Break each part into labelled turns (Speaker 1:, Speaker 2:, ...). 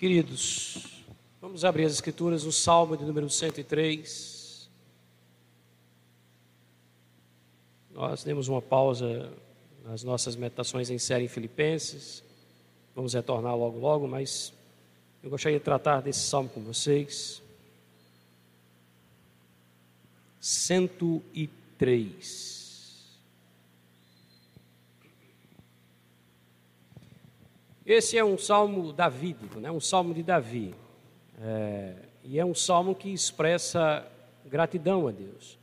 Speaker 1: Queridos, vamos abrir as Escrituras no Salmo de número 103. Nós demos uma pausa nas nossas meditações em série em Filipenses. Vamos retornar logo, logo, mas eu gostaria de tratar desse salmo com vocês. 103. Esse é um salmo davídico, né? um salmo de Davi. É, e é um salmo que expressa gratidão a Deus,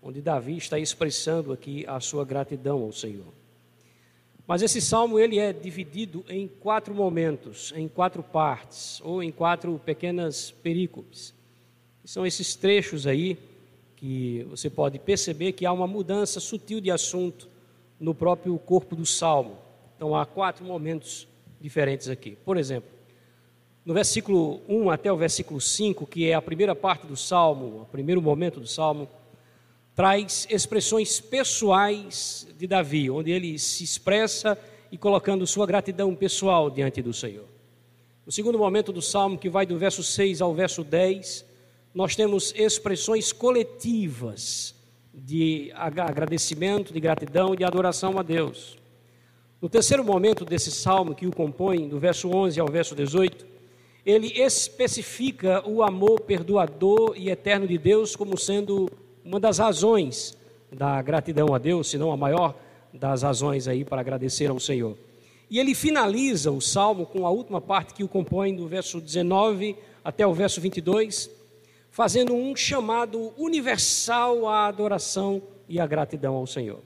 Speaker 1: onde Davi está expressando aqui a sua gratidão ao Senhor. Mas esse salmo ele é dividido em quatro momentos, em quatro partes, ou em quatro pequenas perícopes. são esses trechos aí que você pode perceber que há uma mudança sutil de assunto no próprio corpo do salmo. Então há quatro momentos diferentes aqui. Por exemplo, no versículo 1 até o versículo 5, que é a primeira parte do salmo, o primeiro momento do salmo, traz expressões pessoais de Davi, onde ele se expressa e colocando sua gratidão pessoal diante do Senhor. No segundo momento do salmo, que vai do verso 6 ao verso 10, nós temos expressões coletivas de agradecimento, de gratidão e de adoração a Deus. No terceiro momento desse salmo que o compõe, do verso 11 ao verso 18, ele especifica o amor perdoador e eterno de Deus como sendo uma das razões da gratidão a Deus, se não a maior das razões aí para agradecer ao Senhor. E ele finaliza o salmo com a última parte que o compõe, do verso 19 até o verso 22, fazendo um chamado universal à adoração e à gratidão ao Senhor.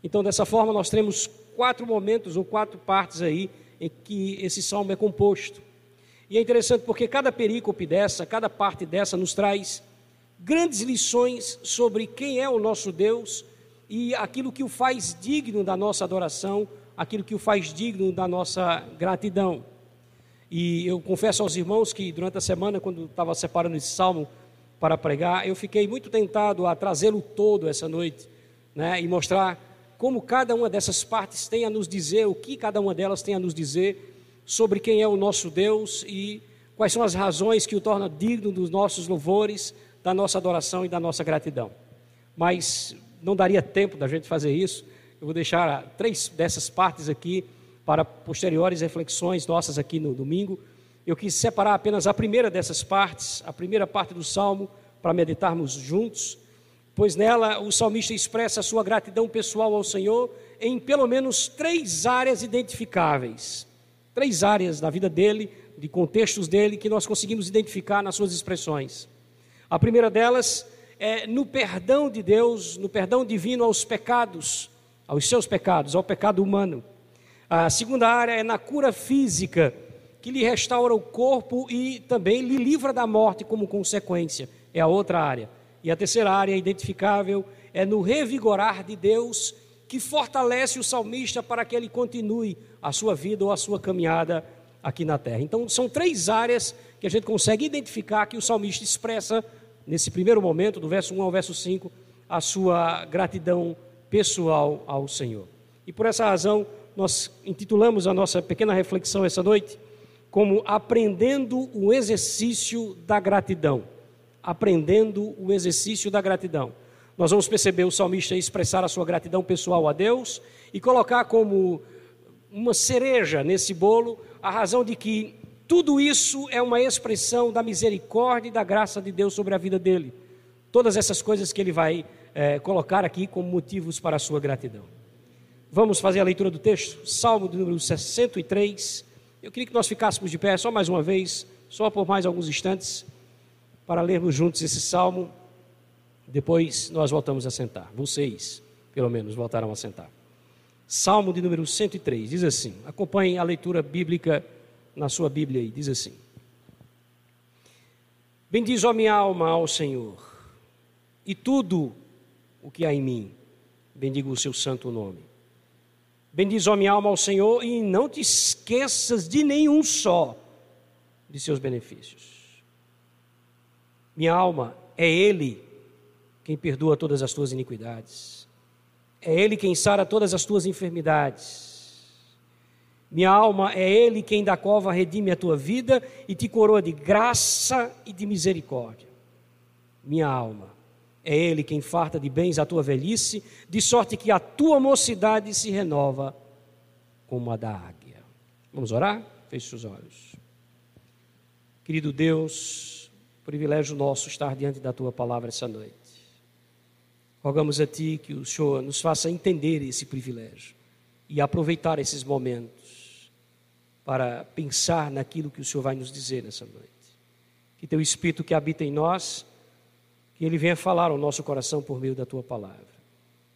Speaker 1: Então, dessa forma, nós temos quatro momentos ou quatro partes aí em que esse salmo é composto. E é interessante porque cada perícope dessa, cada parte dessa nos traz grandes lições sobre quem é o nosso Deus e aquilo que o faz digno da nossa adoração, aquilo que o faz digno da nossa gratidão. E eu confesso aos irmãos que durante a semana, quando estava separando esse salmo para pregar, eu fiquei muito tentado a trazê-lo todo essa noite, né, e mostrar como cada uma dessas partes tem a nos dizer, o que cada uma delas tem a nos dizer sobre quem é o nosso Deus e quais são as razões que o tornam digno dos nossos louvores, da nossa adoração e da nossa gratidão. Mas não daria tempo da gente fazer isso. Eu vou deixar três dessas partes aqui para posteriores reflexões nossas aqui no domingo. Eu quis separar apenas a primeira dessas partes, a primeira parte do salmo, para meditarmos juntos pois nela o salmista expressa a sua gratidão pessoal ao Senhor em pelo menos três áreas identificáveis. Três áreas da vida dele, de contextos dele, que nós conseguimos identificar nas suas expressões. A primeira delas é no perdão de Deus, no perdão divino aos pecados, aos seus pecados, ao pecado humano. A segunda área é na cura física, que lhe restaura o corpo e também lhe livra da morte como consequência. É a outra área. E a terceira área identificável é no revigorar de Deus, que fortalece o salmista para que ele continue a sua vida ou a sua caminhada aqui na terra. Então, são três áreas que a gente consegue identificar que o salmista expressa, nesse primeiro momento, do verso 1 ao verso 5, a sua gratidão pessoal ao Senhor. E por essa razão, nós intitulamos a nossa pequena reflexão essa noite como Aprendendo o Exercício da Gratidão aprendendo o exercício da gratidão. Nós vamos perceber o salmista expressar a sua gratidão pessoal a Deus e colocar como uma cereja nesse bolo a razão de que tudo isso é uma expressão da misericórdia e da graça de Deus sobre a vida dele. Todas essas coisas que ele vai é, colocar aqui como motivos para a sua gratidão. Vamos fazer a leitura do texto? Salmo do número 63. Eu queria que nós ficássemos de pé só mais uma vez, só por mais alguns instantes para lermos juntos esse salmo. Depois nós voltamos a sentar. Vocês, pelo menos, voltaram a sentar. Salmo de número 103 diz assim: acompanhem a leitura bíblica na sua Bíblia aí, diz assim: Bendiz, ó minha alma, ao Senhor, e tudo o que há em mim, bendiga o seu santo nome. Bendiz, ó minha alma, ao Senhor, e não te esqueças de nenhum só de seus benefícios. Minha alma, é Ele quem perdoa todas as tuas iniquidades. É Ele quem sara todas as tuas enfermidades. Minha alma é Ele quem da cova redime a tua vida e te coroa de graça e de misericórdia. Minha alma é Ele quem farta de bens a tua velhice, de sorte que a tua mocidade se renova como a da águia. Vamos orar? Feche os olhos. Querido Deus, privilégio nosso estar diante da tua palavra essa noite. Rogamos a Ti que o Senhor nos faça entender esse privilégio e aproveitar esses momentos para pensar naquilo que o Senhor vai nos dizer nessa noite. Que Teu Espírito que habita em nós, que Ele venha falar ao nosso coração por meio da Tua palavra.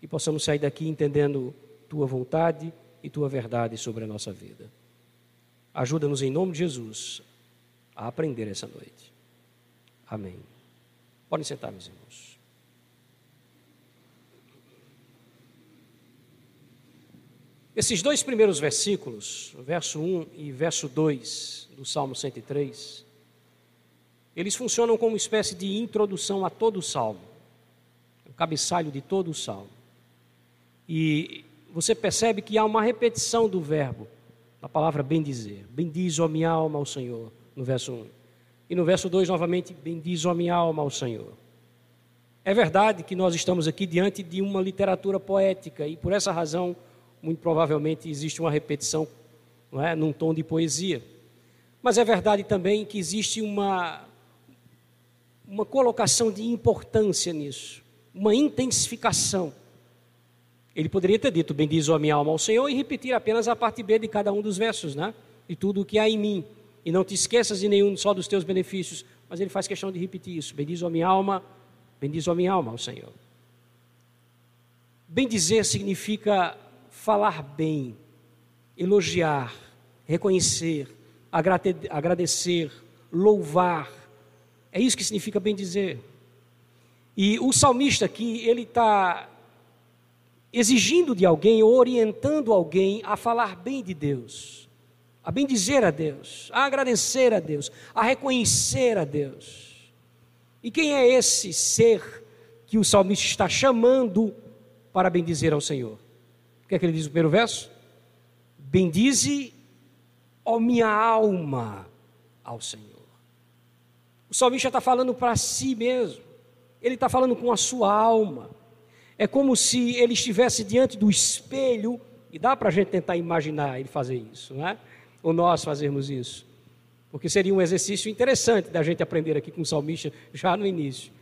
Speaker 1: E possamos sair daqui entendendo Tua vontade e Tua verdade sobre a nossa vida. Ajuda-nos em nome de Jesus a aprender essa noite. Amém. Podem sentar, meus irmãos. Esses dois primeiros versículos, verso 1 e verso 2 do Salmo 103, eles funcionam como uma espécie de introdução a todo o salmo, o cabeçalho de todo o salmo. E você percebe que há uma repetição do verbo, da palavra bendizer. Bendiz, ó minha alma, ao Senhor, no verso 1. E no verso 2, novamente, bendiz, ó minha alma, ao Senhor. É verdade que nós estamos aqui diante de uma literatura poética e por essa razão muito provavelmente existe uma repetição não é, num tom de poesia. Mas é verdade também que existe uma, uma colocação de importância nisso, uma intensificação. Ele poderia ter dito, bendizo a minha alma ao Senhor, e repetir apenas a parte B de cada um dos versos, né? De tudo o que há em mim. E não te esqueças de nenhum só dos teus benefícios. Mas ele faz questão de repetir isso. Bendizo a minha alma, bendizo a minha alma ao Senhor. Bendizer significa falar bem, elogiar, reconhecer, agradecer, louvar. É isso que significa bem dizer. E o salmista aqui, ele está exigindo de alguém, orientando alguém a falar bem de Deus, a bem dizer a Deus, a agradecer a Deus, a reconhecer a Deus. E quem é esse ser que o salmista está chamando para bendizer ao Senhor? O que é que ele diz no primeiro verso? Bendize, ó minha alma, ao Senhor. O salmista está falando para si mesmo, ele está falando com a sua alma. É como se ele estivesse diante do espelho, e dá para a gente tentar imaginar ele fazer isso, não é? Ou nós fazermos isso. Porque seria um exercício interessante da gente aprender aqui com o salmista já no início.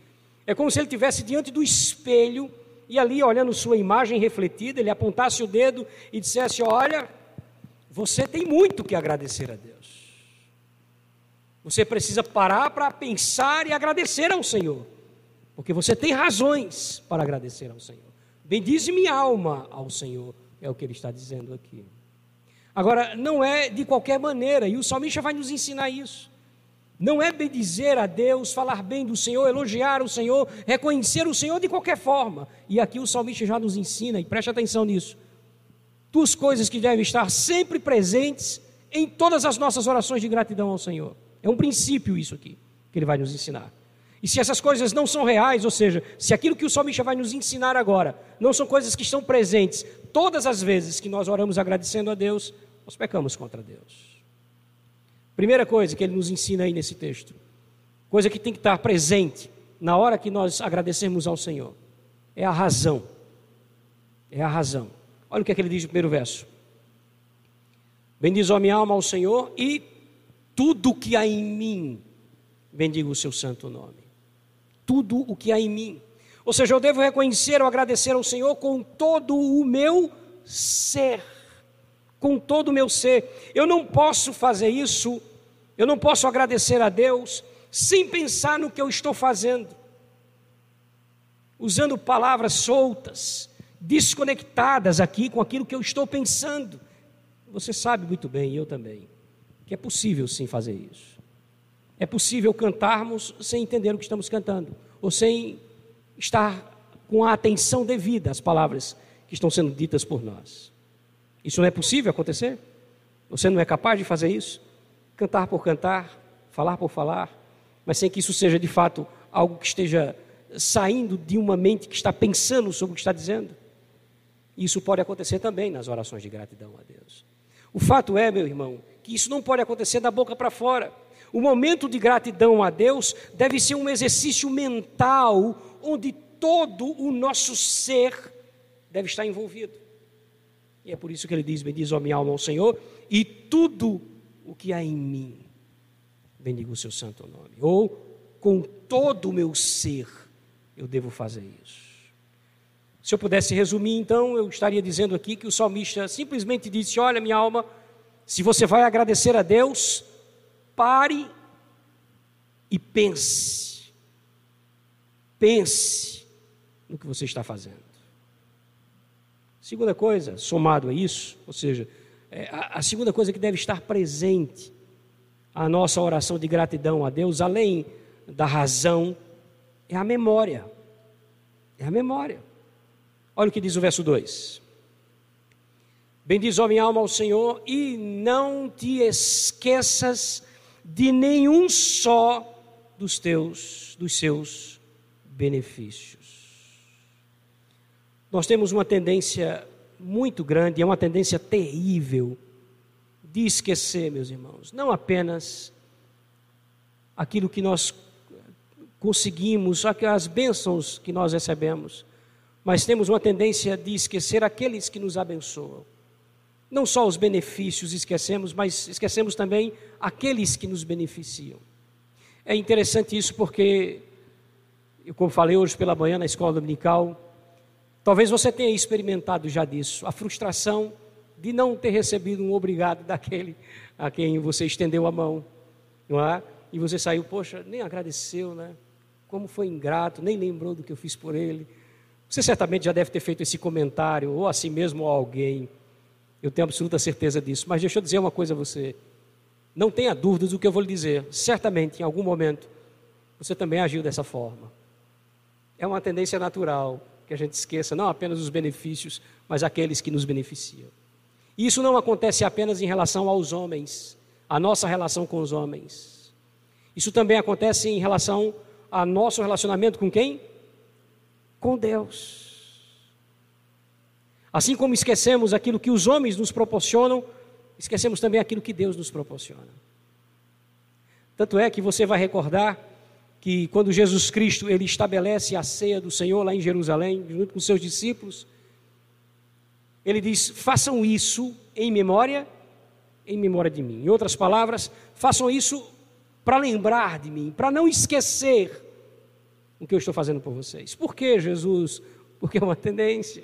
Speaker 1: É como se ele estivesse diante do espelho e ali, olhando sua imagem refletida, ele apontasse o dedo e dissesse: Olha, você tem muito que agradecer a Deus. Você precisa parar para pensar e agradecer ao Senhor, porque você tem razões para agradecer ao Senhor. Bendize minha alma ao Senhor, é o que ele está dizendo aqui. Agora, não é de qualquer maneira, e o salmista vai nos ensinar isso. Não é bendizer a Deus, falar bem do Senhor, elogiar o Senhor, reconhecer o Senhor de qualquer forma. E aqui o salmista já nos ensina, e preste atenção nisso. Duas coisas que devem estar sempre presentes em todas as nossas orações de gratidão ao Senhor. É um princípio isso aqui, que ele vai nos ensinar. E se essas coisas não são reais, ou seja, se aquilo que o salmista vai nos ensinar agora não são coisas que estão presentes todas as vezes que nós oramos agradecendo a Deus, nós pecamos contra Deus. Primeira coisa que ele nos ensina aí nesse texto, coisa que tem que estar presente na hora que nós agradecemos ao Senhor, é a razão. É a razão. Olha o que, é que ele diz no primeiro verso. Bendiz a minha alma ao Senhor e tudo o que há em mim, bendiga o seu santo nome. Tudo o que há em mim. Ou seja, eu devo reconhecer ou agradecer ao Senhor com todo o meu ser. Com todo o meu ser. Eu não posso fazer isso eu não posso agradecer a Deus sem pensar no que eu estou fazendo, usando palavras soltas, desconectadas aqui com aquilo que eu estou pensando. Você sabe muito bem, eu também, que é possível sim fazer isso. É possível cantarmos sem entender o que estamos cantando, ou sem estar com a atenção devida às palavras que estão sendo ditas por nós. Isso não é possível acontecer? Você não é capaz de fazer isso? cantar por cantar, falar por falar, mas sem que isso seja de fato algo que esteja saindo de uma mente que está pensando sobre o que está dizendo. Isso pode acontecer também nas orações de gratidão a Deus. O fato é, meu irmão, que isso não pode acontecer da boca para fora. O momento de gratidão a Deus deve ser um exercício mental onde todo o nosso ser deve estar envolvido. E é por isso que ele diz: Bendiz a minha alma ao Senhor, e tudo o que há em mim, bendiga o seu santo nome. Ou com todo o meu ser, eu devo fazer isso. Se eu pudesse resumir, então, eu estaria dizendo aqui que o salmista simplesmente disse: Olha, minha alma, se você vai agradecer a Deus, pare e pense. Pense no que você está fazendo. Segunda coisa, somado a isso, ou seja, é, a, a segunda coisa que deve estar presente a nossa oração de gratidão a Deus, além da razão, é a memória. É a memória. Olha o que diz o verso 2. Bendiz, ó minha alma, ao Senhor, e não te esqueças de nenhum só dos teus, dos seus benefícios. Nós temos uma tendência muito grande, é uma tendência terrível de esquecer, meus irmãos, não apenas aquilo que nós conseguimos, as bênçãos que nós recebemos, mas temos uma tendência de esquecer aqueles que nos abençoam. Não só os benefícios esquecemos, mas esquecemos também aqueles que nos beneficiam. É interessante isso porque, como falei hoje pela manhã na escola dominical, talvez você tenha experimentado já disso, a frustração de não ter recebido um obrigado daquele a quem você estendeu a mão, não é? E você saiu, poxa, nem agradeceu, né? Como foi ingrato, nem lembrou do que eu fiz por ele. Você certamente já deve ter feito esse comentário, ou a si mesmo ou a alguém. Eu tenho absoluta certeza disso. Mas deixa eu dizer uma coisa a você. Não tenha dúvidas do que eu vou lhe dizer. Certamente, em algum momento, você também agiu dessa forma. É uma tendência natural que a gente esqueça não apenas os benefícios, mas aqueles que nos beneficiam. E isso não acontece apenas em relação aos homens, a nossa relação com os homens. Isso também acontece em relação ao nosso relacionamento com quem? Com Deus. Assim como esquecemos aquilo que os homens nos proporcionam, esquecemos também aquilo que Deus nos proporciona. Tanto é que você vai recordar que quando Jesus Cristo ele estabelece a ceia do Senhor lá em Jerusalém, junto com seus discípulos, ele diz: "Façam isso em memória em memória de mim". Em outras palavras, façam isso para lembrar de mim, para não esquecer o que eu estou fazendo por vocês. Por que, Jesus? Porque é uma tendência.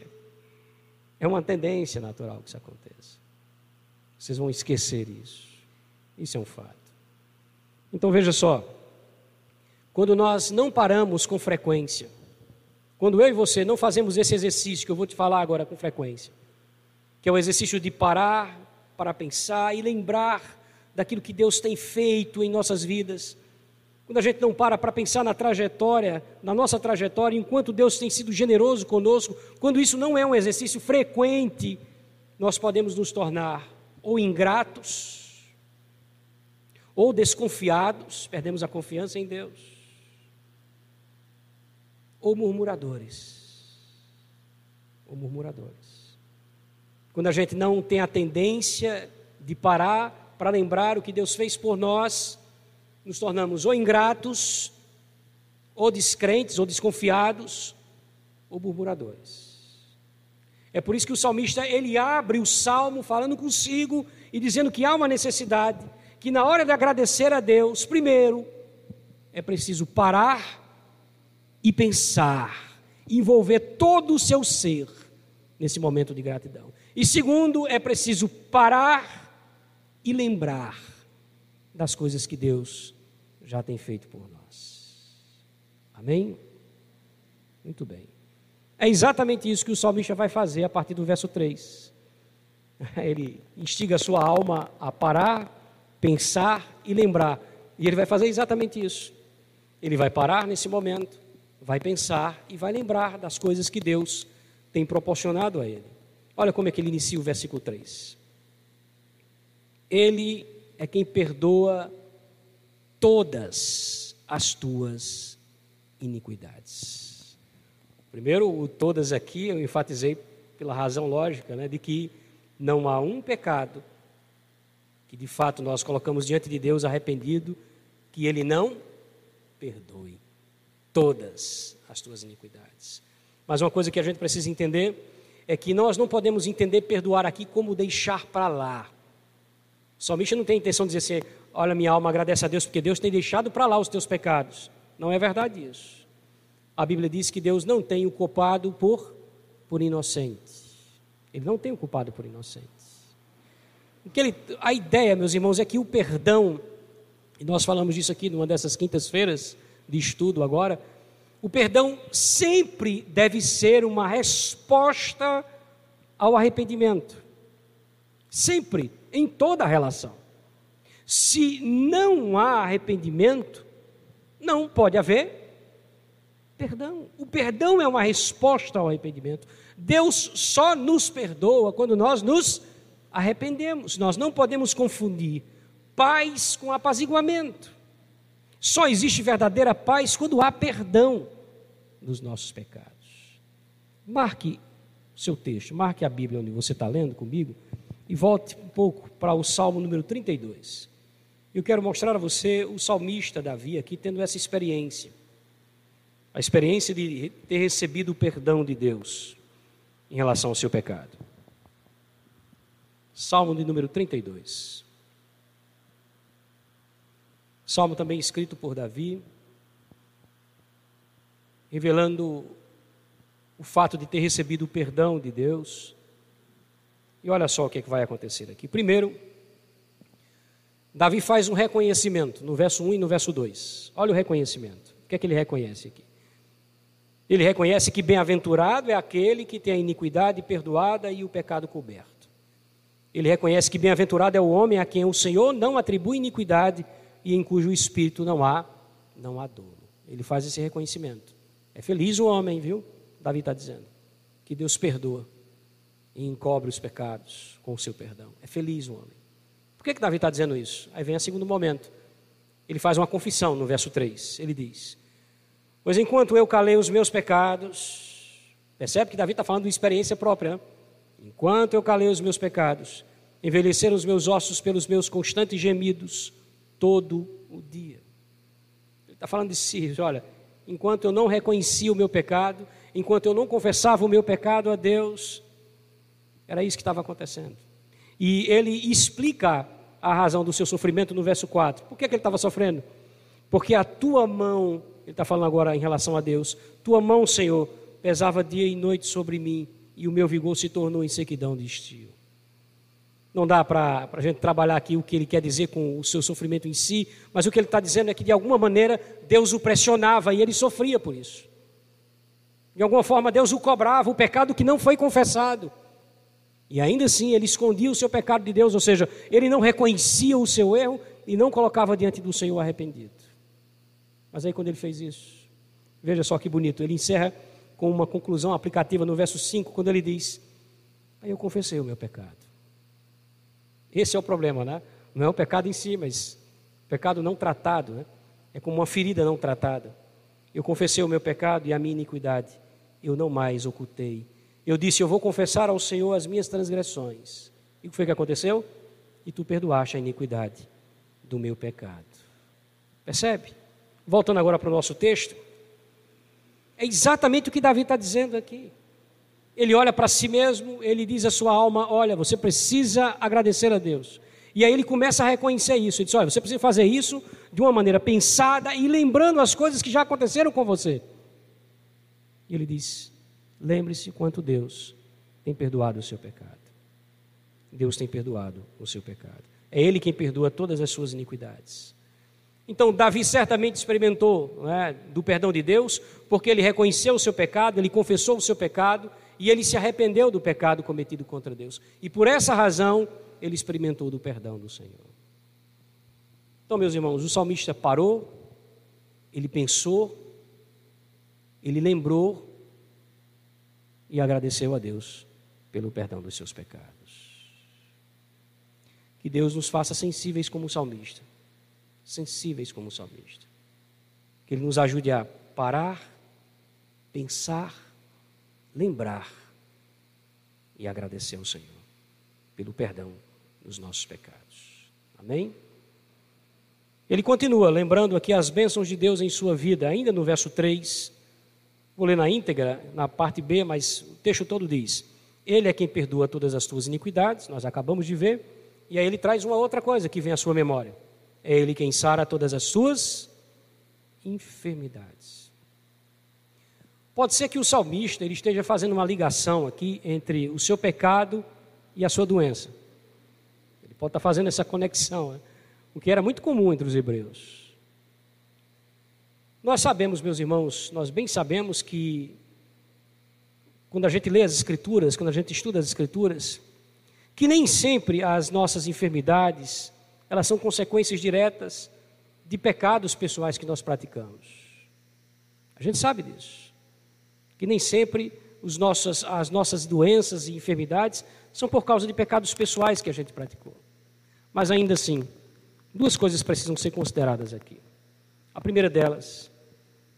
Speaker 1: É uma tendência natural que isso aconteça. Vocês vão esquecer isso. Isso é um fato. Então veja só. Quando nós não paramos com frequência, quando eu e você não fazemos esse exercício que eu vou te falar agora com frequência, que é o exercício de parar para pensar e lembrar daquilo que Deus tem feito em nossas vidas, quando a gente não para para pensar na trajetória, na nossa trajetória, enquanto Deus tem sido generoso conosco, quando isso não é um exercício frequente, nós podemos nos tornar ou ingratos, ou desconfiados, perdemos a confiança em Deus, ou murmuradores. Ou murmuradores. Quando a gente não tem a tendência de parar para lembrar o que Deus fez por nós, nos tornamos ou ingratos, ou descrentes, ou desconfiados, ou murmuradores. É por isso que o salmista ele abre o salmo falando consigo e dizendo que há uma necessidade, que na hora de agradecer a Deus, primeiro é preciso parar e pensar, envolver todo o seu ser nesse momento de gratidão. E segundo, é preciso parar e lembrar das coisas que Deus já tem feito por nós. Amém? Muito bem. É exatamente isso que o salmista vai fazer a partir do verso 3. Ele instiga a sua alma a parar, pensar e lembrar. E ele vai fazer exatamente isso. Ele vai parar nesse momento, vai pensar e vai lembrar das coisas que Deus tem proporcionado a ele. Olha como é que ele inicia o versículo 3. Ele é quem perdoa todas as tuas iniquidades. Primeiro, o todas aqui eu enfatizei pela razão lógica, né, de que não há um pecado que de fato nós colocamos diante de Deus arrependido, que Ele não perdoe todas as tuas iniquidades. Mas uma coisa que a gente precisa entender é que nós não podemos entender perdoar aqui como deixar para lá. O salmista não tem intenção de dizer assim, olha minha alma, agradece a Deus porque Deus tem deixado para lá os teus pecados. Não é verdade isso. A Bíblia diz que Deus não tem o culpado por, por inocente. Ele não tem o culpado por inocente. Ele, a ideia, meus irmãos, é que o perdão, e nós falamos disso aqui numa dessas quintas-feiras de estudo agora, o perdão sempre deve ser uma resposta ao arrependimento. Sempre, em toda a relação. Se não há arrependimento, não pode haver perdão. O perdão é uma resposta ao arrependimento. Deus só nos perdoa quando nós nos arrependemos. Nós não podemos confundir paz com apaziguamento. Só existe verdadeira paz quando há perdão dos nossos pecados. Marque seu texto, marque a Bíblia onde você está lendo comigo e volte um pouco para o Salmo número 32. Eu quero mostrar a você o salmista Davi aqui tendo essa experiência. A experiência de ter recebido o perdão de Deus em relação ao seu pecado. Salmo de número 32. Salmo também escrito por Davi, revelando o fato de ter recebido o perdão de Deus. E olha só o que, é que vai acontecer aqui. Primeiro, Davi faz um reconhecimento no verso 1 e no verso 2. Olha o reconhecimento. O que é que ele reconhece aqui? Ele reconhece que bem-aventurado é aquele que tem a iniquidade perdoada e o pecado coberto. Ele reconhece que bem-aventurado é o homem a quem o Senhor não atribui iniquidade e em cujo espírito não há, não há dolo. Ele faz esse reconhecimento. É feliz o homem, viu? Davi está dizendo. Que Deus perdoa e encobre os pecados com o seu perdão. É feliz o homem. Por que, que Davi está dizendo isso? Aí vem o segundo momento. Ele faz uma confissão no verso 3. Ele diz: Pois enquanto eu calei os meus pecados, percebe que Davi está falando de experiência própria. Né? Enquanto eu calei os meus pecados, envelheceram os meus ossos pelos meus constantes gemidos todo o dia. Ele está falando de si, olha, enquanto eu não reconhecia o meu pecado, enquanto eu não confessava o meu pecado a Deus, era isso que estava acontecendo. E ele explica a razão do seu sofrimento no verso 4. Por que, que ele estava sofrendo? Porque a tua mão, ele está falando agora em relação a Deus, tua mão, Senhor, pesava dia e noite sobre mim, e o meu vigor se tornou em sequidão de estio. Não dá para a gente trabalhar aqui o que ele quer dizer com o seu sofrimento em si, mas o que ele está dizendo é que de alguma maneira Deus o pressionava e ele sofria por isso. De alguma forma Deus o cobrava, o pecado que não foi confessado. E ainda assim ele escondia o seu pecado de Deus, ou seja, ele não reconhecia o seu erro e não colocava diante do Senhor arrependido. Mas aí quando ele fez isso, veja só que bonito, ele encerra com uma conclusão aplicativa no verso 5, quando ele diz: Aí eu confessei o meu pecado. Esse é o problema, né? Não é o pecado em si, mas pecado não tratado, né? É como uma ferida não tratada. Eu confessei o meu pecado e a minha iniquidade. Eu não mais ocultei. Eu disse: Eu vou confessar ao Senhor as minhas transgressões. E o que foi que aconteceu? E tu perdoaste a iniquidade do meu pecado. Percebe? Voltando agora para o nosso texto. É exatamente o que Davi está dizendo aqui. Ele olha para si mesmo, ele diz à sua alma: Olha, você precisa agradecer a Deus. E aí ele começa a reconhecer isso. Ele diz: Olha, você precisa fazer isso de uma maneira pensada e lembrando as coisas que já aconteceram com você. E ele diz: Lembre-se quanto Deus tem perdoado o seu pecado. Deus tem perdoado o seu pecado. É Ele quem perdoa todas as suas iniquidades. Então, Davi certamente experimentou né, do perdão de Deus, porque ele reconheceu o seu pecado, ele confessou o seu pecado e ele se arrependeu do pecado cometido contra Deus. E por essa razão, ele experimentou do perdão do Senhor. Então, meus irmãos, o salmista parou, ele pensou, ele lembrou e agradeceu a Deus pelo perdão dos seus pecados. Que Deus nos faça sensíveis como o salmista, sensíveis como o salmista. Que Ele nos ajude a parar, pensar lembrar e agradecer ao Senhor pelo perdão dos nossos pecados. Amém? Ele continua lembrando aqui as bênçãos de Deus em sua vida, ainda no verso 3. Vou ler na íntegra, na parte B, mas o texto todo diz: Ele é quem perdoa todas as tuas iniquidades, nós acabamos de ver, e aí ele traz uma outra coisa que vem à sua memória: É Ele quem sara todas as suas enfermidades. Pode ser que o salmista ele esteja fazendo uma ligação aqui entre o seu pecado e a sua doença. Ele pode estar fazendo essa conexão, né? o que era muito comum entre os hebreus. Nós sabemos, meus irmãos, nós bem sabemos que quando a gente lê as Escrituras, quando a gente estuda as Escrituras, que nem sempre as nossas enfermidades elas são consequências diretas de pecados pessoais que nós praticamos. A gente sabe disso que nem sempre os nossos, as nossas doenças e enfermidades são por causa de pecados pessoais que a gente praticou. Mas ainda assim, duas coisas precisam ser consideradas aqui. A primeira delas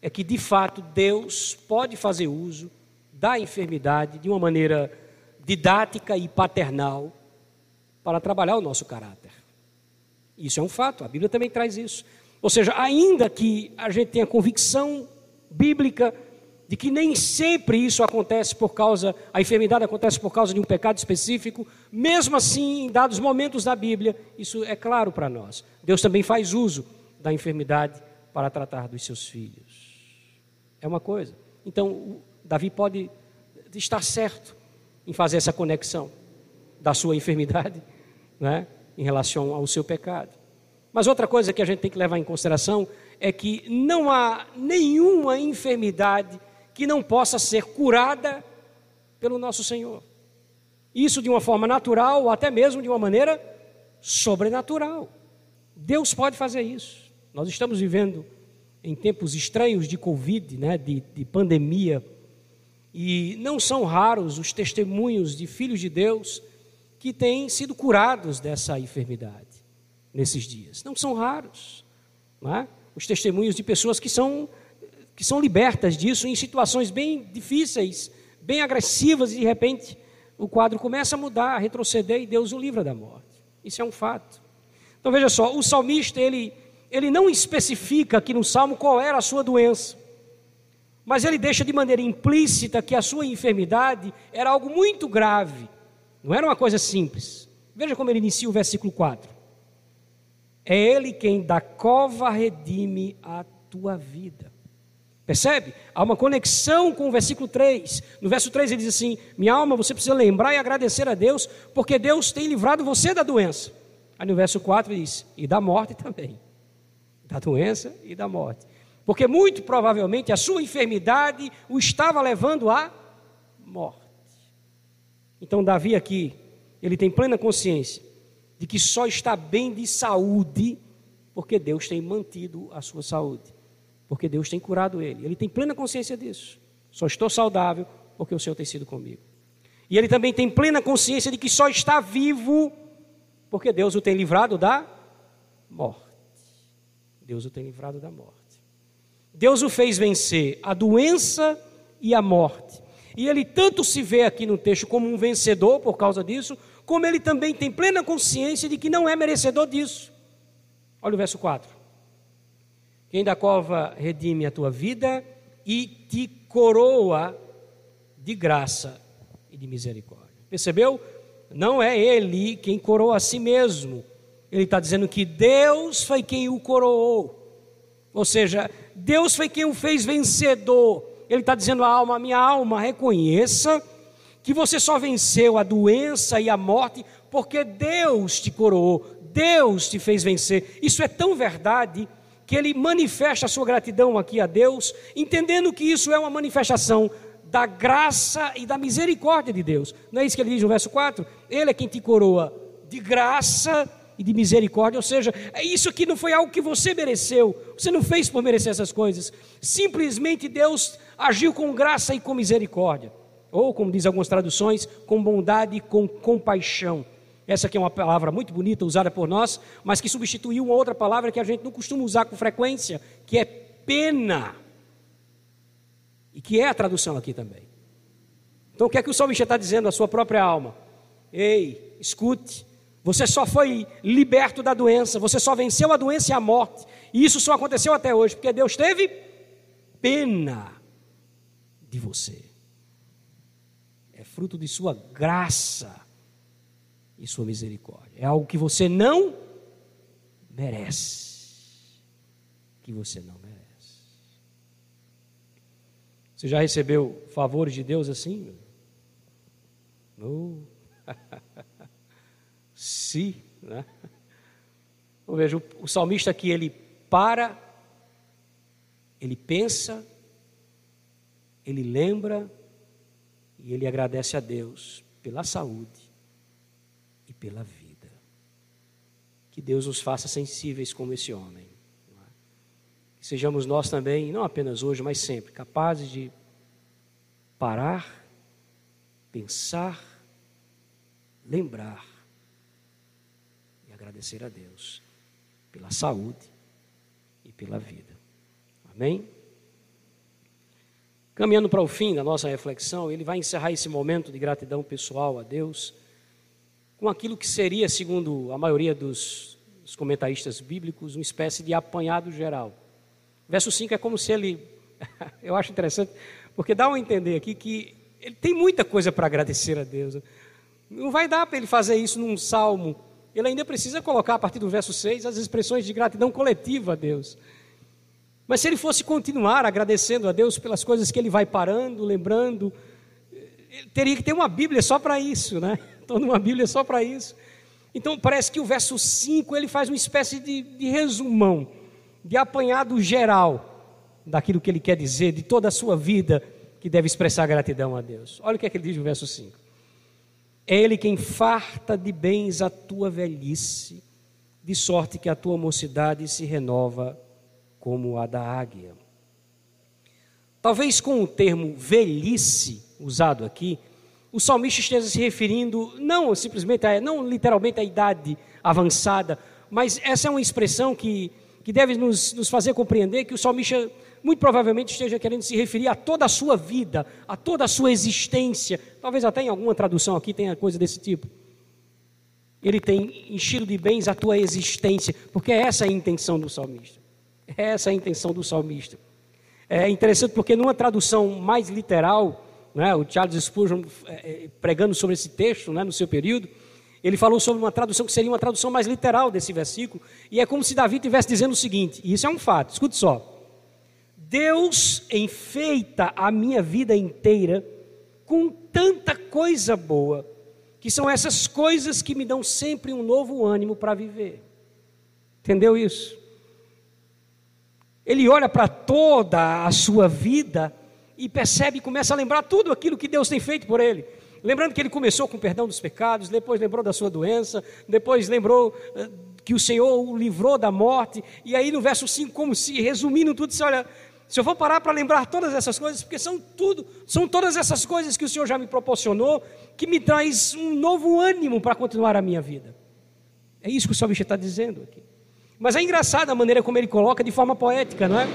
Speaker 1: é que, de fato, Deus pode fazer uso da enfermidade de uma maneira didática e paternal para trabalhar o nosso caráter. Isso é um fato, a Bíblia também traz isso. Ou seja, ainda que a gente tenha convicção bíblica de que nem sempre isso acontece por causa, a enfermidade acontece por causa de um pecado específico, mesmo assim, em dados momentos da Bíblia, isso é claro para nós. Deus também faz uso da enfermidade para tratar dos seus filhos. É uma coisa. Então, Davi pode estar certo em fazer essa conexão da sua enfermidade né, em relação ao seu pecado. Mas outra coisa que a gente tem que levar em consideração é que não há nenhuma enfermidade que não possa ser curada pelo nosso Senhor. Isso de uma forma natural ou até mesmo de uma maneira sobrenatural. Deus pode fazer isso. Nós estamos vivendo em tempos estranhos de Covid, né, de, de pandemia, e não são raros os testemunhos de filhos de Deus que têm sido curados dessa enfermidade nesses dias. Não são raros. Não é? Os testemunhos de pessoas que são que são libertas disso em situações bem difíceis, bem agressivas, e de repente o quadro começa a mudar, a retroceder e Deus o livra da morte. Isso é um fato. Então veja só, o salmista ele, ele não especifica aqui no salmo qual era a sua doença, mas ele deixa de maneira implícita que a sua enfermidade era algo muito grave, não era uma coisa simples. Veja como ele inicia o versículo 4. É ele quem da cova redime a tua vida. Percebe? Há uma conexão com o versículo 3. No verso 3 ele diz assim: Minha alma, você precisa lembrar e agradecer a Deus, porque Deus tem livrado você da doença. Aí no verso 4 ele diz: E da morte também. Da doença e da morte. Porque muito provavelmente a sua enfermidade o estava levando à morte. Então, Davi aqui, ele tem plena consciência de que só está bem de saúde porque Deus tem mantido a sua saúde porque Deus tem curado ele. Ele tem plena consciência disso. Só estou saudável porque o Senhor tem sido comigo. E ele também tem plena consciência de que só está vivo porque Deus o tem livrado da morte. Deus o tem livrado da morte. Deus o fez vencer a doença e a morte. E ele tanto se vê aqui no texto como um vencedor por causa disso, como ele também tem plena consciência de que não é merecedor disso. Olha o verso 4. Quem da cova redime a tua vida e te coroa de graça e de misericórdia. Percebeu? Não é ele quem coroa a si mesmo. Ele está dizendo que Deus foi quem o coroou. Ou seja, Deus foi quem o fez vencedor. Ele está dizendo à alma: minha alma, reconheça que você só venceu a doença e a morte porque Deus te coroou, Deus te fez vencer. Isso é tão verdade que ele manifesta a sua gratidão aqui a Deus, entendendo que isso é uma manifestação da graça e da misericórdia de Deus. Não é isso que ele diz no verso 4? Ele é quem te coroa de graça e de misericórdia, ou seja, é isso aqui não foi algo que você mereceu, você não fez por merecer essas coisas, simplesmente Deus agiu com graça e com misericórdia, ou como diz algumas traduções, com bondade e com compaixão. Essa aqui é uma palavra muito bonita usada por nós, mas que substituiu uma outra palavra que a gente não costuma usar com frequência, que é pena. E que é a tradução aqui também. Então o que é que o salmista está dizendo à sua própria alma? Ei, escute, Você só foi liberto da doença, você só venceu a doença e a morte. E isso só aconteceu até hoje, porque Deus teve pena de você. É fruto de sua graça e sua misericórdia. É algo que você não merece. Que você não merece. Você já recebeu favores de Deus assim? No. Sim, né? Então, veja, o salmista aqui, ele para, ele pensa, ele lembra e ele agradece a Deus pela saúde pela vida. Que Deus nos faça sensíveis como esse homem. É? Que sejamos nós também, não apenas hoje, mas sempre, capazes de parar, pensar, lembrar e agradecer a Deus pela saúde e pela vida. Amém? Caminhando para o fim da nossa reflexão, ele vai encerrar esse momento de gratidão pessoal a Deus com aquilo que seria, segundo a maioria dos, dos comentaristas bíblicos, uma espécie de apanhado geral. Verso 5 é como se ele, eu acho interessante, porque dá a entender aqui que ele tem muita coisa para agradecer a Deus. Não vai dar para ele fazer isso num salmo. Ele ainda precisa colocar a partir do verso 6 as expressões de gratidão coletiva a Deus. Mas se ele fosse continuar agradecendo a Deus pelas coisas que ele vai parando, lembrando, teria que ter uma Bíblia só para isso, né? Toda uma Bíblia só para isso. Então parece que o verso 5 ele faz uma espécie de, de resumão, de apanhado geral daquilo que ele quer dizer, de toda a sua vida que deve expressar gratidão a Deus. Olha o que é que ele diz no verso 5. É Ele quem farta de bens a tua velhice, de sorte que a tua mocidade se renova como a da águia. Talvez com o termo velhice usado aqui, o salmista esteja se referindo não simplesmente, a, não literalmente à idade avançada, mas essa é uma expressão que, que deve nos, nos fazer compreender que o salmista muito provavelmente esteja querendo se referir a toda a sua vida, a toda a sua existência. Talvez até em alguma tradução aqui tenha coisa desse tipo. Ele tem enchido de bens a tua existência, porque essa é a intenção do salmista. Essa é a intenção do salmista. É interessante porque numa tradução mais literal, né, o Charles Spurgeon é, é, pregando sobre esse texto né, no seu período, ele falou sobre uma tradução que seria uma tradução mais literal desse versículo, e é como se Davi estivesse dizendo o seguinte, e isso é um fato, escute só. Deus enfeita a minha vida inteira com tanta coisa boa, que são essas coisas que me dão sempre um novo ânimo para viver. Entendeu isso? Ele olha para toda a sua vida e percebe, começa a lembrar tudo aquilo que Deus tem feito por ele. Lembrando que ele começou com o perdão dos pecados, depois lembrou da sua doença, depois lembrou eh, que o Senhor o livrou da morte, e aí no verso 5, como se resumindo tudo, disse: Olha, se eu for parar para lembrar todas essas coisas, porque são tudo, são todas essas coisas que o Senhor já me proporcionou, que me traz um novo ânimo para continuar a minha vida. É isso que o salmista está dizendo aqui. Mas é engraçado a maneira como ele coloca de forma poética, não é?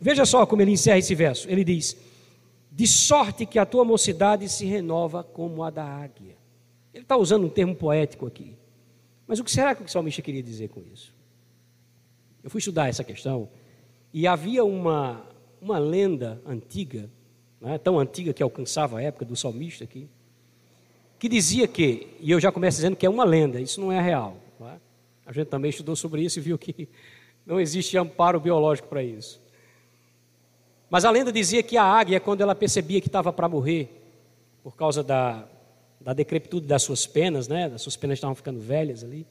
Speaker 1: Veja só como ele encerra esse verso. Ele diz: De sorte que a tua mocidade se renova como a da águia. Ele está usando um termo poético aqui. Mas o que será que o salmista queria dizer com isso? Eu fui estudar essa questão e havia uma, uma lenda antiga, é? tão antiga que alcançava a época do salmista aqui, que dizia que, e eu já começo dizendo que é uma lenda, isso não é real. A gente também estudou sobre isso e viu que não existe amparo biológico para isso. Mas a lenda dizia que a águia, quando ela percebia que estava para morrer, por causa da, da decrepitude das suas penas, né? Das suas penas estavam ficando velhas ali,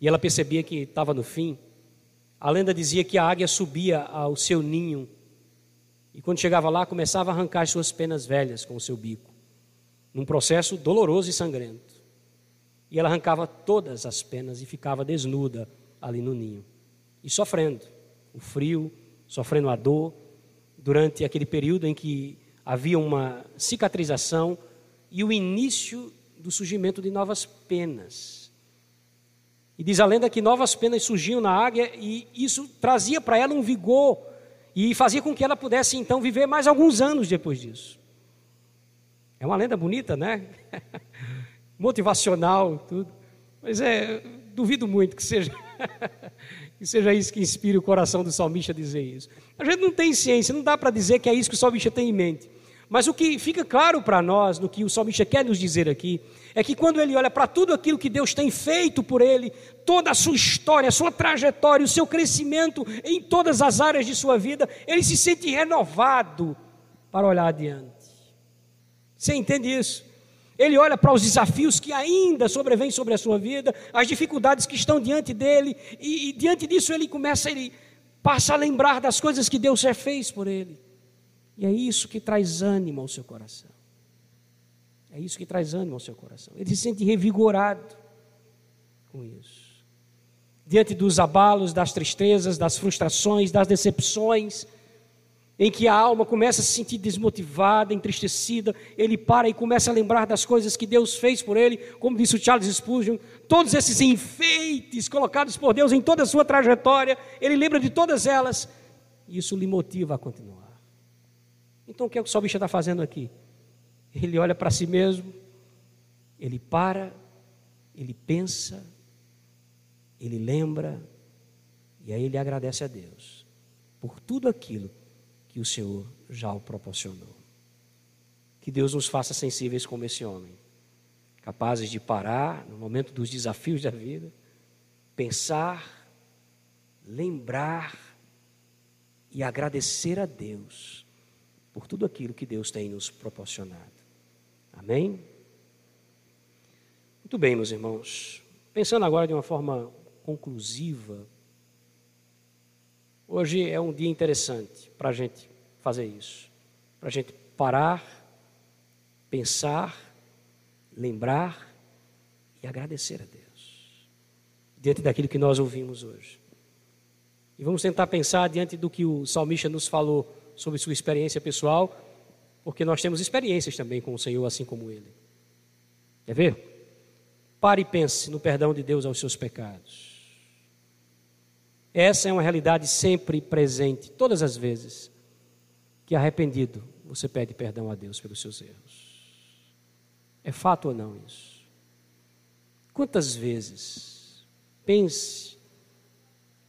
Speaker 1: e ela percebia que estava no fim. A lenda dizia que a águia subia ao seu ninho e quando chegava lá começava a arrancar as suas penas velhas com o seu bico, num processo doloroso e sangrento. E ela arrancava todas as penas e ficava desnuda ali no ninho. E sofrendo o frio, sofrendo a dor, durante aquele período em que havia uma cicatrização e o início do surgimento de novas penas. E diz a lenda que novas penas surgiam na águia e isso trazia para ela um vigor e fazia com que ela pudesse então viver mais alguns anos depois disso. É uma lenda bonita, né? motivacional, tudo. Mas é, duvido muito que seja, que seja isso que inspire o coração do salmista a dizer isso. A gente não tem ciência, não dá para dizer que é isso que o salmista tem em mente. Mas o que fica claro para nós, no que o salmista quer nos dizer aqui, é que quando ele olha para tudo aquilo que Deus tem feito por ele, toda a sua história, a sua trajetória, o seu crescimento em todas as áreas de sua vida, ele se sente renovado para olhar adiante. Você entende isso? Ele olha para os desafios que ainda sobrevêm sobre a sua vida, as dificuldades que estão diante dele, e, e diante disso ele começa, ele passa a lembrar das coisas que Deus já fez por ele. E é isso que traz ânimo ao seu coração. É isso que traz ânimo ao seu coração. Ele se sente revigorado com isso. Diante dos abalos, das tristezas, das frustrações, das decepções, em que a alma começa a se sentir desmotivada, entristecida, ele para e começa a lembrar das coisas que Deus fez por ele, como disse o Charles Spurgeon, todos esses enfeites colocados por Deus em toda a sua trajetória, ele lembra de todas elas, e isso lhe motiva a continuar. Então o que é que o salmista está fazendo aqui? Ele olha para si mesmo, ele para, ele pensa, ele lembra, e aí ele agradece a Deus por tudo aquilo que o Senhor já o proporcionou. Que Deus nos faça sensíveis como esse homem, capazes de parar no momento dos desafios da vida, pensar, lembrar e agradecer a Deus por tudo aquilo que Deus tem nos proporcionado. Amém? Muito bem, meus irmãos. Pensando agora de uma forma conclusiva, hoje é um dia interessante para a gente fazer isso, para a gente parar, pensar, lembrar e agradecer a Deus, diante daquilo que nós ouvimos hoje. E vamos tentar pensar diante do que o salmista nos falou sobre sua experiência pessoal, porque nós temos experiências também com o Senhor, assim como Ele. Quer ver? Pare e pense no perdão de Deus aos seus pecados. Essa é uma realidade sempre presente, todas as vezes que arrependido você pede perdão a Deus pelos seus erros. É fato ou não isso? Quantas vezes, pense,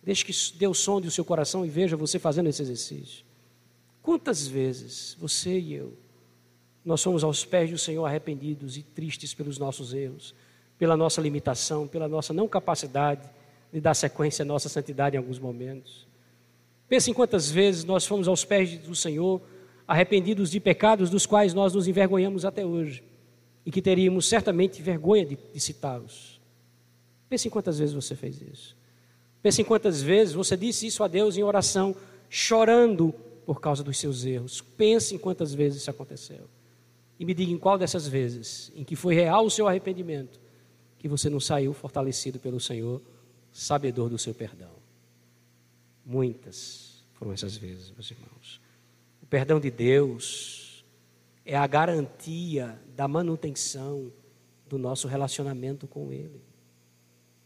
Speaker 1: deixe que Deus sonde o seu coração e veja você fazendo esse exercício. Quantas vezes você e eu, nós somos aos pés do Senhor arrependidos e tristes pelos nossos erros, pela nossa limitação, pela nossa não capacidade de dar sequência à nossa santidade em alguns momentos. Pense em quantas vezes nós fomos aos pés do Senhor arrependidos de pecados dos quais nós nos envergonhamos até hoje e que teríamos certamente vergonha de, de citá-los. Pense em quantas vezes você fez isso. Pense em quantas vezes você disse isso a Deus em oração, chorando por causa dos seus erros. Pense em quantas vezes isso aconteceu. E me diga em qual dessas vezes, em que foi real o seu arrependimento, que você não saiu fortalecido pelo Senhor, sabedor do seu perdão. Muitas foram essas vezes, meus irmãos. O perdão de Deus é a garantia da manutenção do nosso relacionamento com Ele.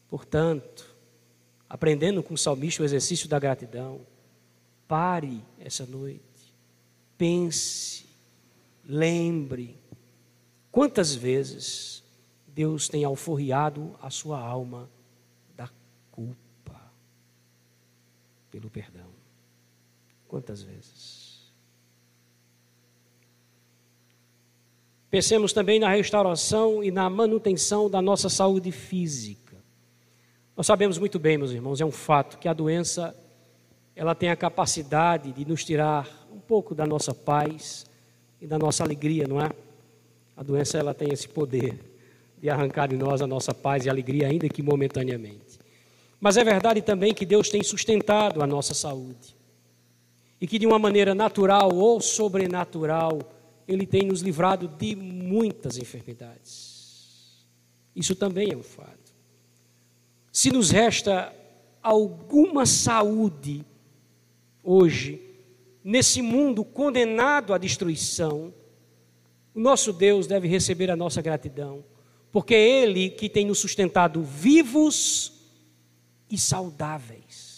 Speaker 1: Portanto, aprendendo com o salmista o exercício da gratidão, Pare essa noite, pense, lembre quantas vezes Deus tem alforriado a sua alma culpa pelo perdão. Quantas vezes? Pensemos também na restauração e na manutenção da nossa saúde física. Nós sabemos muito bem, meus irmãos, é um fato que a doença ela tem a capacidade de nos tirar um pouco da nossa paz e da nossa alegria, não é? A doença ela tem esse poder de arrancar de nós a nossa paz e alegria, ainda que momentaneamente. Mas é verdade também que Deus tem sustentado a nossa saúde. E que de uma maneira natural ou sobrenatural, Ele tem nos livrado de muitas enfermidades. Isso também é um fato. Se nos resta alguma saúde, hoje, nesse mundo condenado à destruição, o nosso Deus deve receber a nossa gratidão, porque é Ele que tem nos sustentado vivos e saudáveis.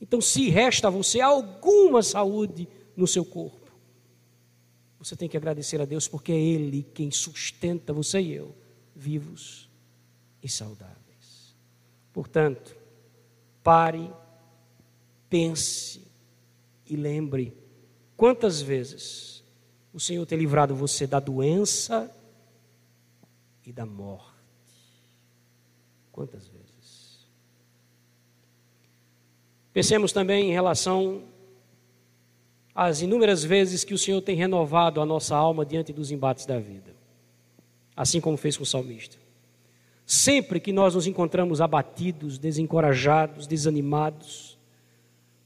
Speaker 1: Então, se resta a você alguma saúde no seu corpo, você tem que agradecer a Deus, porque é Ele quem sustenta você e eu vivos e saudáveis. Portanto, pare, pense e lembre quantas vezes o Senhor tem livrado você da doença e da morte. Quantas vezes? Pensemos também em relação às inúmeras vezes que o Senhor tem renovado a nossa alma diante dos embates da vida, assim como fez com o salmista. Sempre que nós nos encontramos abatidos, desencorajados, desanimados,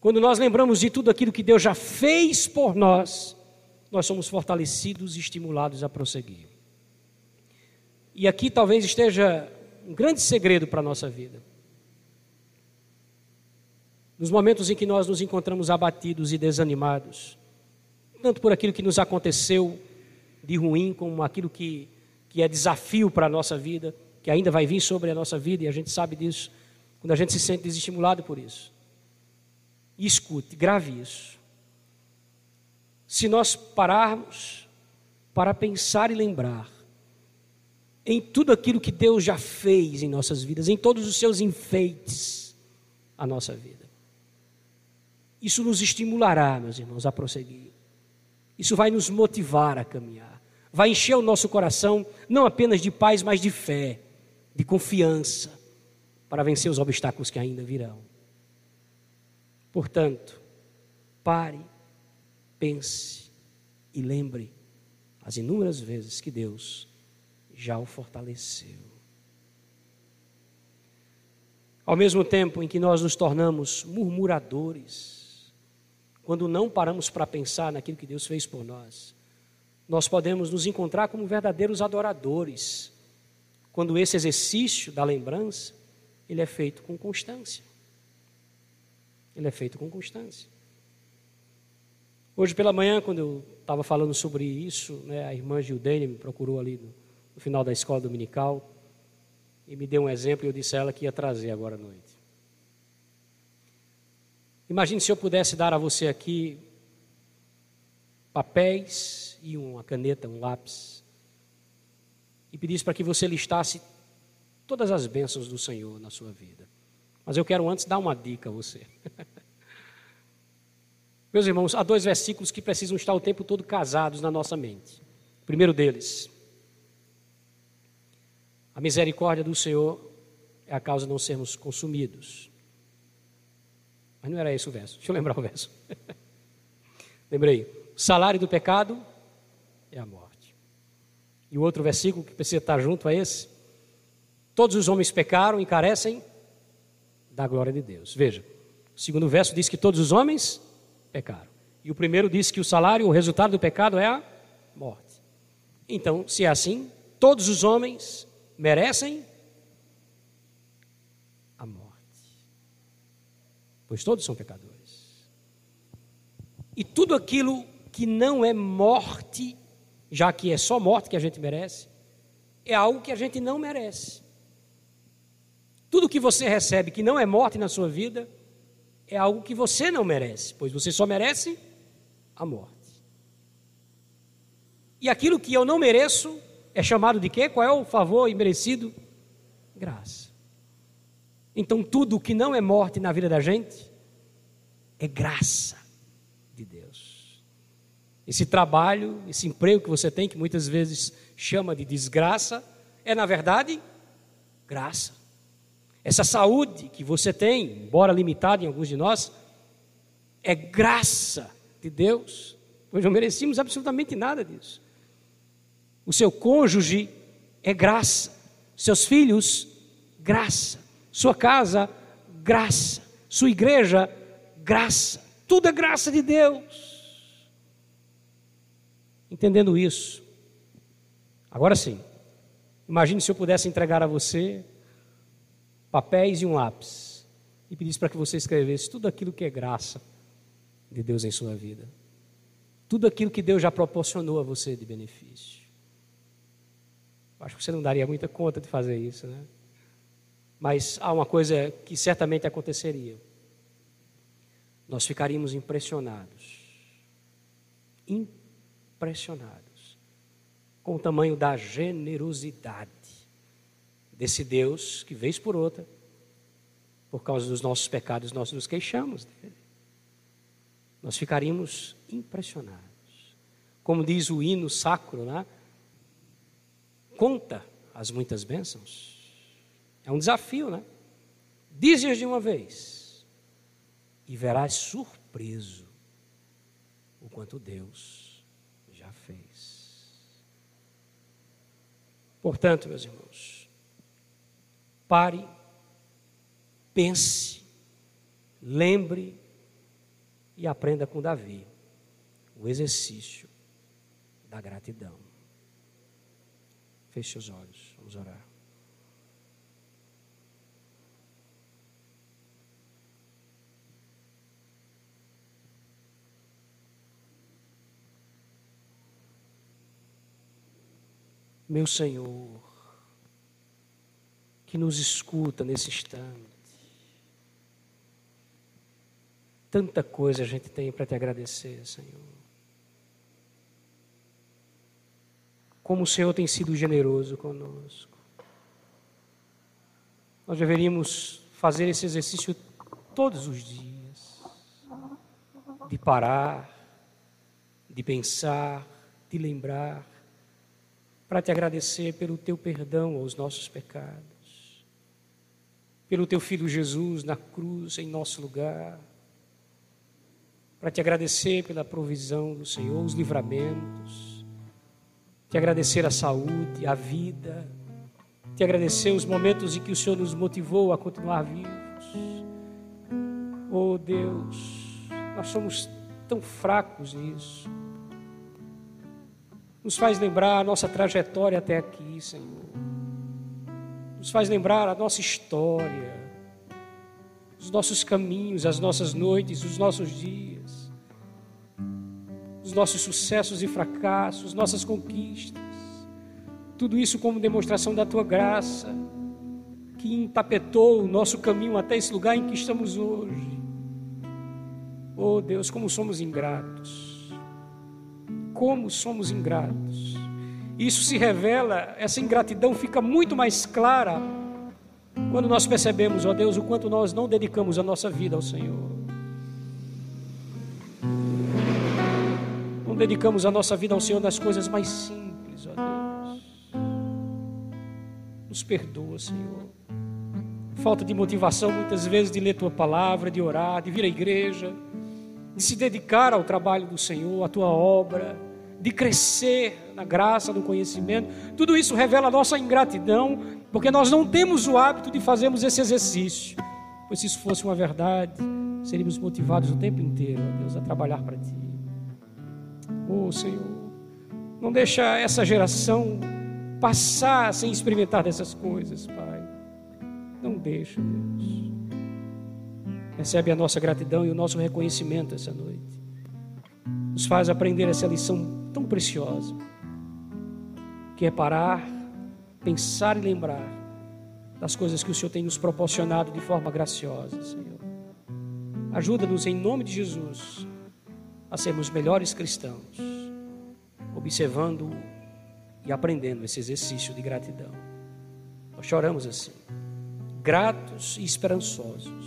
Speaker 1: quando nós lembramos de tudo aquilo que Deus já fez por nós, nós somos fortalecidos e estimulados a prosseguir. E aqui talvez esteja um grande segredo para a nossa vida. Nos momentos em que nós nos encontramos abatidos e desanimados, tanto por aquilo que nos aconteceu de ruim, como aquilo que, que é desafio para a nossa vida, que ainda vai vir sobre a nossa vida, e a gente sabe disso, quando a gente se sente desestimulado por isso. E escute, grave isso. Se nós pararmos para pensar e lembrar em tudo aquilo que Deus já fez em nossas vidas, em todos os seus enfeites à nossa vida. Isso nos estimulará, meus irmãos, a prosseguir. Isso vai nos motivar a caminhar. Vai encher o nosso coração não apenas de paz, mas de fé, de confiança, para vencer os obstáculos que ainda virão. Portanto, pare, pense e lembre as inúmeras vezes que Deus já o fortaleceu. Ao mesmo tempo em que nós nos tornamos murmuradores, quando não paramos para pensar naquilo que Deus fez por nós, nós podemos nos encontrar como verdadeiros adoradores, quando esse exercício da lembrança, ele é feito com constância. Ele é feito com constância. Hoje pela manhã, quando eu estava falando sobre isso, né, a irmã Gildene me procurou ali no, no final da escola dominical e me deu um exemplo e eu disse a ela que ia trazer agora à noite. Imagine se eu pudesse dar a você aqui papéis e uma caneta, um lápis, e pedisse para que você listasse todas as bênçãos do Senhor na sua vida. Mas eu quero antes dar uma dica a você. Meus irmãos, há dois versículos que precisam estar o tempo todo casados na nossa mente. O primeiro deles, a misericórdia do Senhor é a causa de não sermos consumidos. Mas não era esse o verso. Deixa eu lembrar o verso. Lembrei. O salário do pecado é a morte. E o outro versículo que precisa estar junto a esse. Todos os homens pecaram e carecem da glória de Deus. Veja, o segundo verso diz que todos os homens pecaram. E o primeiro diz que o salário, o resultado do pecado é a morte. Então, se é assim, todos os homens merecem pois todos são pecadores. E tudo aquilo que não é morte, já que é só morte que a gente merece, é algo que a gente não merece. Tudo que você recebe que não é morte na sua vida, é algo que você não merece, pois você só merece a morte. E aquilo que eu não mereço é chamado de quê? Qual é o favor imerecido? Graça. Então, tudo que não é morte na vida da gente é graça de Deus. Esse trabalho, esse emprego que você tem, que muitas vezes chama de desgraça, é na verdade graça. Essa saúde que você tem, embora limitada em alguns de nós, é graça de Deus, pois não merecemos absolutamente nada disso. O seu cônjuge é graça, seus filhos, graça. Sua casa, graça, sua igreja, graça, tudo é graça de Deus. Entendendo isso, agora sim, imagine se eu pudesse entregar a você papéis e um lápis e pedisse para que você escrevesse tudo aquilo que é graça de Deus em sua vida, tudo aquilo que Deus já proporcionou a você de benefício. Acho que você não daria muita conta de fazer isso, né? Mas há uma coisa que certamente aconteceria. Nós ficaríamos impressionados. Impressionados com o tamanho da generosidade desse Deus que, vez por outra, por causa dos nossos pecados, nós nos queixamos dele. Nós ficaríamos impressionados. Como diz o hino sacro, né? Conta as muitas bênçãos. É um desafio, né? Dize-as de uma vez e verás surpreso o quanto Deus já fez. Portanto, meus irmãos, pare, pense, lembre e aprenda com Davi o exercício da gratidão. Feche os olhos, vamos orar. Meu Senhor, que nos escuta nesse instante, tanta coisa a gente tem para te agradecer, Senhor. Como o Senhor tem sido generoso conosco. Nós deveríamos fazer esse exercício todos os dias, de parar, de pensar, de lembrar, para te agradecer pelo teu perdão aos nossos pecados, pelo teu filho Jesus na cruz em nosso lugar, para te agradecer pela provisão do Senhor, os livramentos te agradecer a saúde, a vida, te agradecer os momentos em que o Senhor nos motivou a continuar vivos. Oh Deus, nós somos tão fracos nisso. Nos faz lembrar a nossa trajetória até aqui, Senhor. Nos faz lembrar a nossa história, os nossos caminhos, as nossas noites, os nossos dias os nossos sucessos e fracassos, nossas conquistas. Tudo isso como demonstração da tua graça, que entapetou o nosso caminho até esse lugar em que estamos hoje. Oh Deus, como somos ingratos. Como somos ingratos. Isso se revela, essa ingratidão fica muito mais clara quando nós percebemos, ó Deus, o quanto nós não dedicamos a nossa vida ao Senhor. Não dedicamos a nossa vida ao Senhor nas coisas mais simples, ó Deus. Nos perdoa, Senhor. Falta de motivação muitas vezes de ler tua palavra, de orar, de vir à igreja, de se dedicar ao trabalho do Senhor, à tua obra, de crescer na graça, no conhecimento. Tudo isso revela a nossa ingratidão, porque nós não temos o hábito de fazermos esse exercício. Pois se isso fosse uma verdade, seríamos motivados o tempo inteiro, ó Deus, a trabalhar para ti. Oh Senhor, não deixa essa geração passar sem experimentar dessas coisas, Pai. Não deixa, Deus. Recebe a nossa gratidão e o nosso reconhecimento essa noite. Nos faz aprender essa lição tão preciosa, que é parar, pensar e lembrar das coisas que o Senhor tem nos proporcionado de forma graciosa, Senhor. Ajuda-nos em nome de Jesus a sermos melhores cristãos, observando e aprendendo esse exercício de gratidão. Nós choramos assim, gratos e esperançosos,